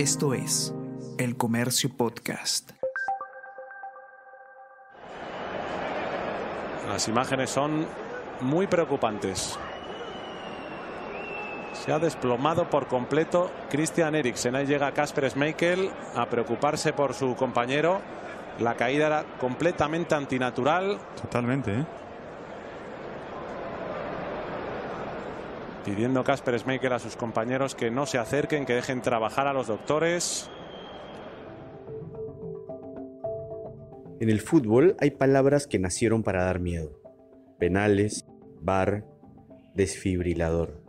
Esto es El Comercio Podcast. Las imágenes son muy preocupantes. Se ha desplomado por completo Christian Eriksen. Ahí llega Kasper Schmeichel a preocuparse por su compañero. La caída era completamente antinatural. Totalmente, ¿eh? Pidiendo Kasper Schmeichel a sus compañeros que no se acerquen, que dejen trabajar a los doctores. En el fútbol hay palabras que nacieron para dar miedo. Penales, bar, desfibrilador.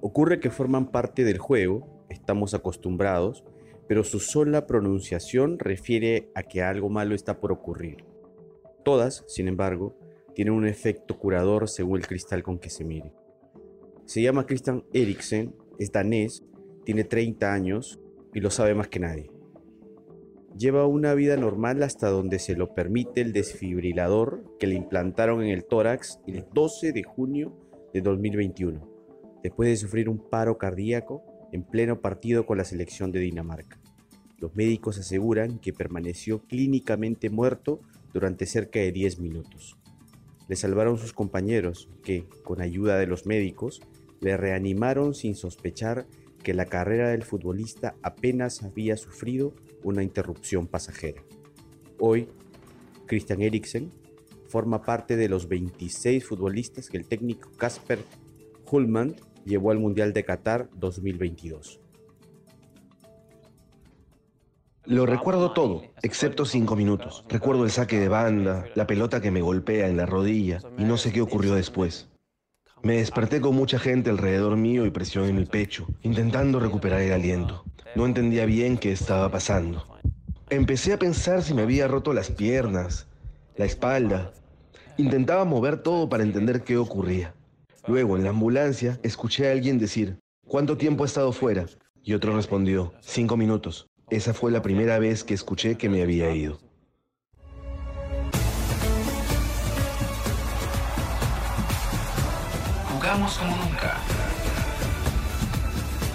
Ocurre que forman parte del juego, estamos acostumbrados, pero su sola pronunciación refiere a que algo malo está por ocurrir. Todas, sin embargo, tienen un efecto curador según el cristal con que se mire. Se llama Christian Eriksen, es danés, tiene 30 años y lo sabe más que nadie. Lleva una vida normal hasta donde se lo permite el desfibrilador que le implantaron en el tórax el 12 de junio de 2021, después de sufrir un paro cardíaco en pleno partido con la selección de Dinamarca. Los médicos aseguran que permaneció clínicamente muerto durante cerca de 10 minutos. Le salvaron sus compañeros que, con ayuda de los médicos, le reanimaron sin sospechar que la carrera del futbolista apenas había sufrido una interrupción pasajera. Hoy, Christian Eriksen forma parte de los 26 futbolistas que el técnico Kasper Hullman llevó al Mundial de Qatar 2022. Lo recuerdo todo, excepto cinco minutos. Recuerdo el saque de banda, la pelota que me golpea en la rodilla y no sé qué ocurrió después. Me desperté con mucha gente alrededor mío y presión en el pecho, intentando recuperar el aliento. No entendía bien qué estaba pasando. Empecé a pensar si me había roto las piernas, la espalda. Intentaba mover todo para entender qué ocurría. Luego, en la ambulancia, escuché a alguien decir, ¿cuánto tiempo he estado fuera? Y otro respondió, cinco minutos. Esa fue la primera vez que escuché que me había ido. Jugamos como nunca.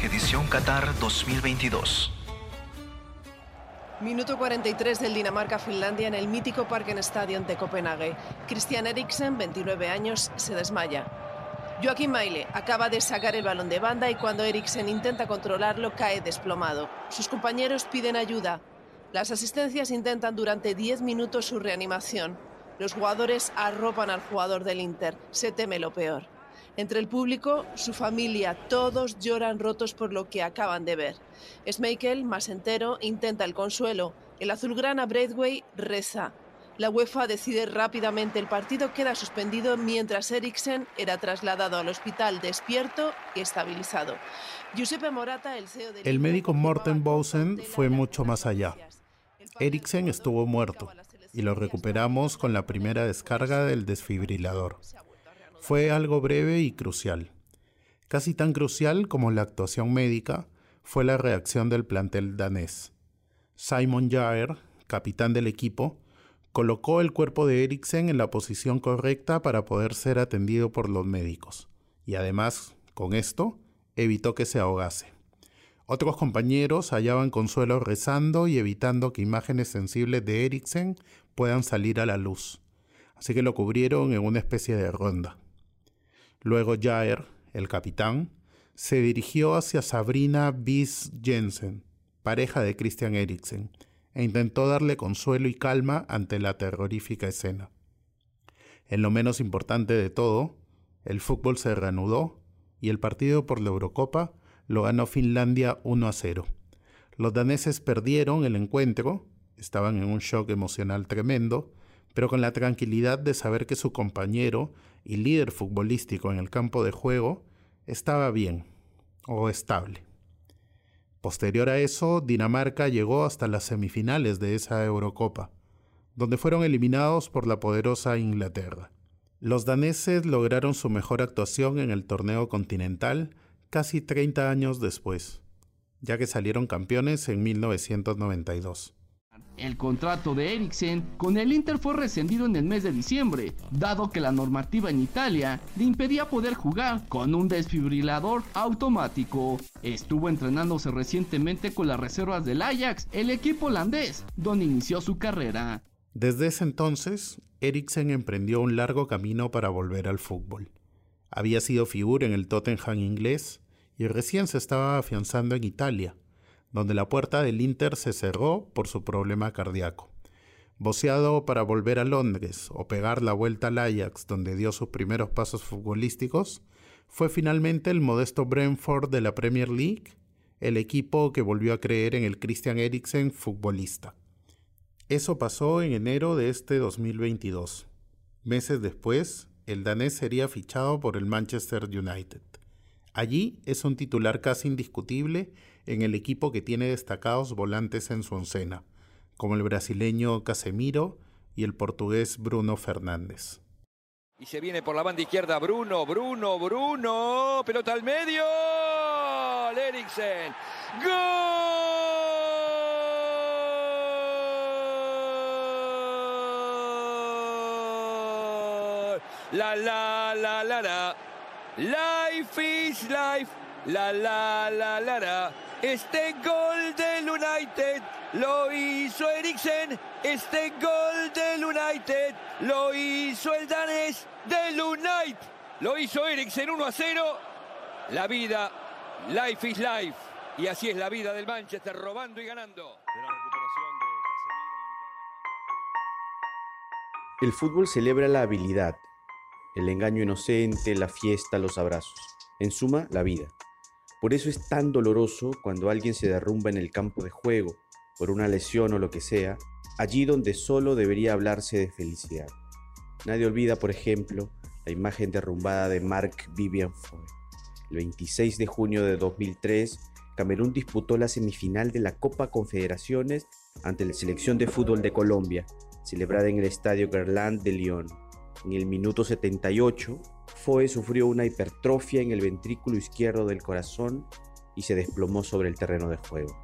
Edición Qatar 2022. Minuto 43 del Dinamarca-Finlandia en el mítico Parken-Stadion de Copenhague. Christian Eriksen, 29 años, se desmaya. Joaquín Maile acaba de sacar el balón de banda y cuando Eriksen intenta controlarlo cae desplomado. Sus compañeros piden ayuda. Las asistencias intentan durante 10 minutos su reanimación. Los jugadores arropan al jugador del Inter. Se teme lo peor. Entre el público, su familia, todos lloran rotos por lo que acaban de ver. Schmeichel, más entero, intenta el consuelo. El azulgrana Braithwaite reza. La UEFA decide rápidamente el partido queda suspendido mientras Eriksen era trasladado al hospital despierto y estabilizado. Giuseppe Morata, el CEO del El médico Morten Bosen fue mucho más allá. Eriksen estuvo muerto y lo recuperamos con la primera descarga del desfibrilador. Fue algo breve y crucial. Casi tan crucial como la actuación médica fue la reacción del plantel danés. Simon Jaer, capitán del equipo, colocó el cuerpo de Eriksen en la posición correcta para poder ser atendido por los médicos. Y además, con esto, evitó que se ahogase. Otros compañeros hallaban consuelo rezando y evitando que imágenes sensibles de Eriksen puedan salir a la luz. Así que lo cubrieron en una especie de ronda. Luego Jair, el capitán, se dirigió hacia Sabrina Bis Jensen, pareja de Christian Eriksen, e intentó darle consuelo y calma ante la terrorífica escena. En lo menos importante de todo, el fútbol se reanudó y el partido por la Eurocopa lo ganó Finlandia 1 a 0. Los daneses perdieron el encuentro, estaban en un shock emocional tremendo, pero con la tranquilidad de saber que su compañero y líder futbolístico en el campo de juego estaba bien o estable. Posterior a eso, Dinamarca llegó hasta las semifinales de esa Eurocopa, donde fueron eliminados por la poderosa Inglaterra. Los daneses lograron su mejor actuación en el torneo continental casi 30 años después, ya que salieron campeones en 1992. El contrato de Eriksen con el Inter fue rescindido en el mes de diciembre, dado que la normativa en Italia le impedía poder jugar con un desfibrilador automático. Estuvo entrenándose recientemente con las reservas del Ajax, el equipo holandés, donde inició su carrera. Desde ese entonces, Eriksen emprendió un largo camino para volver al fútbol. Había sido figura en el Tottenham inglés y recién se estaba afianzando en Italia donde la puerta del Inter se cerró por su problema cardíaco. Boceado para volver a Londres o pegar la vuelta al Ajax, donde dio sus primeros pasos futbolísticos, fue finalmente el modesto Brentford de la Premier League, el equipo que volvió a creer en el Christian Eriksen futbolista. Eso pasó en enero de este 2022. Meses después, el danés sería fichado por el Manchester United. Allí es un titular casi indiscutible en el equipo que tiene destacados volantes en su oncena, como el brasileño Casemiro y el portugués Bruno Fernández. Y se viene por la banda izquierda Bruno, Bruno, Bruno, pelota al medio, Eriksen, ¡Gol! La la la la la, life is life, la la la la la. Este gol del United lo hizo Eriksen. Este gol del United lo hizo el danés del United. Lo hizo Eriksen 1 a 0. La vida, life is life. Y así es la vida del Manchester, robando y ganando. El fútbol celebra la habilidad, el engaño inocente, la fiesta, los abrazos. En suma, la vida. Por eso es tan doloroso cuando alguien se derrumba en el campo de juego, por una lesión o lo que sea, allí donde solo debería hablarse de felicidad. Nadie olvida, por ejemplo, la imagen derrumbada de Mark Vivian Foy. El 26 de junio de 2003, Camerún disputó la semifinal de la Copa Confederaciones ante la selección de fútbol de Colombia, celebrada en el estadio Gerland de Lyon. En el minuto 78, Foe sufrió una hipertrofia en el ventrículo izquierdo del corazón y se desplomó sobre el terreno de juego.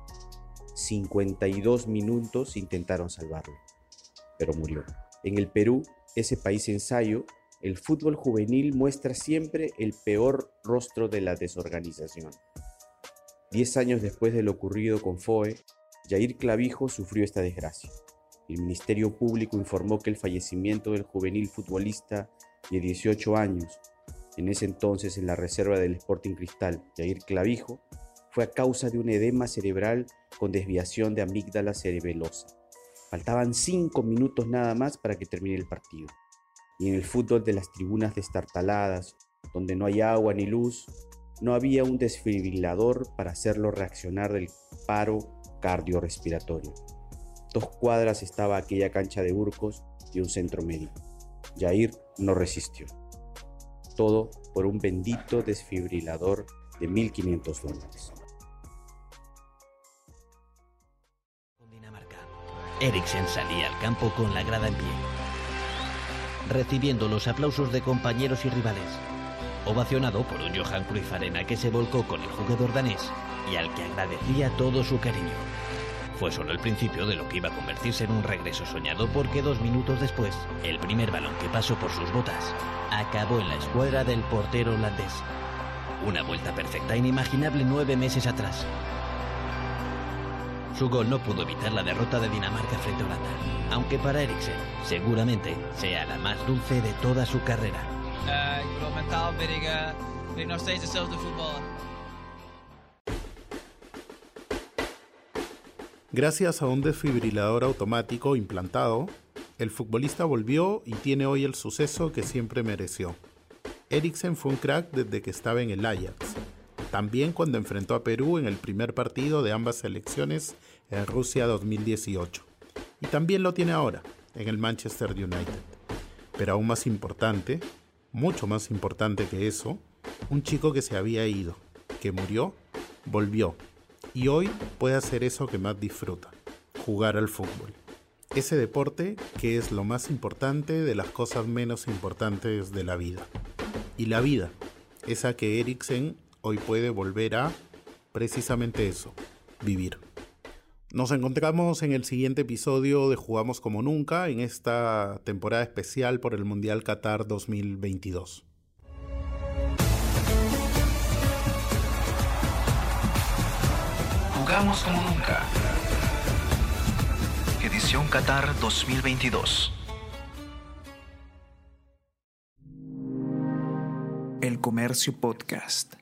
52 minutos intentaron salvarlo, pero murió. En el Perú, ese país ensayo, el fútbol juvenil muestra siempre el peor rostro de la desorganización. Diez años después de lo ocurrido con Foe, Jair Clavijo sufrió esta desgracia. El Ministerio Público informó que el fallecimiento del juvenil futbolista de 18 años, en ese entonces en la reserva del Sporting Cristal, Jair Clavijo, fue a causa de un edema cerebral con desviación de amígdala cerebelosa. Faltaban cinco minutos nada más para que termine el partido. Y en el fútbol de las tribunas destartaladas, donde no hay agua ni luz, no había un desfibrilador para hacerlo reaccionar del paro cardiorrespiratorio. Dos cuadras estaba aquella cancha de Urcos y un centro médico. Jair no resistió. Todo por un bendito desfibrilador de 1.500 dólares. Eriksen salía al campo con la grada en pie, recibiendo los aplausos de compañeros y rivales, ovacionado por un Johan Cruyff Arena que se volcó con el jugador danés y al que agradecía todo su cariño. Fue solo el principio de lo que iba a convertirse en un regreso soñado porque dos minutos después, el primer balón que pasó por sus botas acabó en la escuadra del portero holandés. Una vuelta perfecta inimaginable nueve meses atrás. Su gol no pudo evitar la derrota de Dinamarca frente a Holanda, aunque para Eriksen seguramente sea la más dulce de toda su carrera. Uh, Gracias a un desfibrilador automático implantado, el futbolista volvió y tiene hoy el suceso que siempre mereció. Eriksen fue un crack desde que estaba en el Ajax, también cuando enfrentó a Perú en el primer partido de ambas selecciones en Rusia 2018, y también lo tiene ahora en el Manchester United. Pero aún más importante, mucho más importante que eso, un chico que se había ido, que murió, volvió y hoy puede hacer eso que más disfruta, jugar al fútbol. Ese deporte que es lo más importante de las cosas menos importantes de la vida. Y la vida, esa que Eriksen hoy puede volver a precisamente eso, vivir. Nos encontramos en el siguiente episodio de Jugamos como nunca, en esta temporada especial por el Mundial Qatar 2022. Jugamos como nunca. Edición Qatar 2022. El Comercio Podcast.